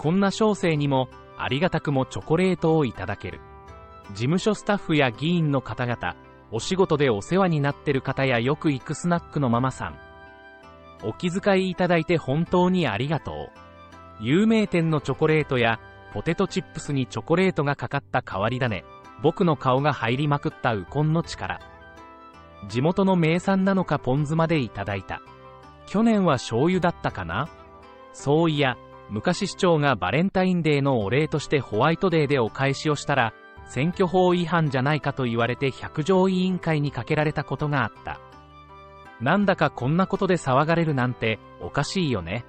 こんな小生にも、ありがたくもチョコレートをいただける。事務所スタッフや議員の方々、お仕事でお世話になってる方やよく行くスナックのママさん。お気遣いいただいて本当にありがとう。有名店のチョコレートや、ポテトチップスにチョコレートがかかった変わり種、僕の顔が入りまくったウコンの力。地元の名産なのかポン酢までいただいた。去年は醤油だったかな？そういや、昔市長がバレンタインデーのお礼としてホワイトデーでお返しをしたら、選挙法違反じゃないかと言われて百条委員会にかけられたことがあった。なんだかこんなことで騒がれるなんておかしいよね。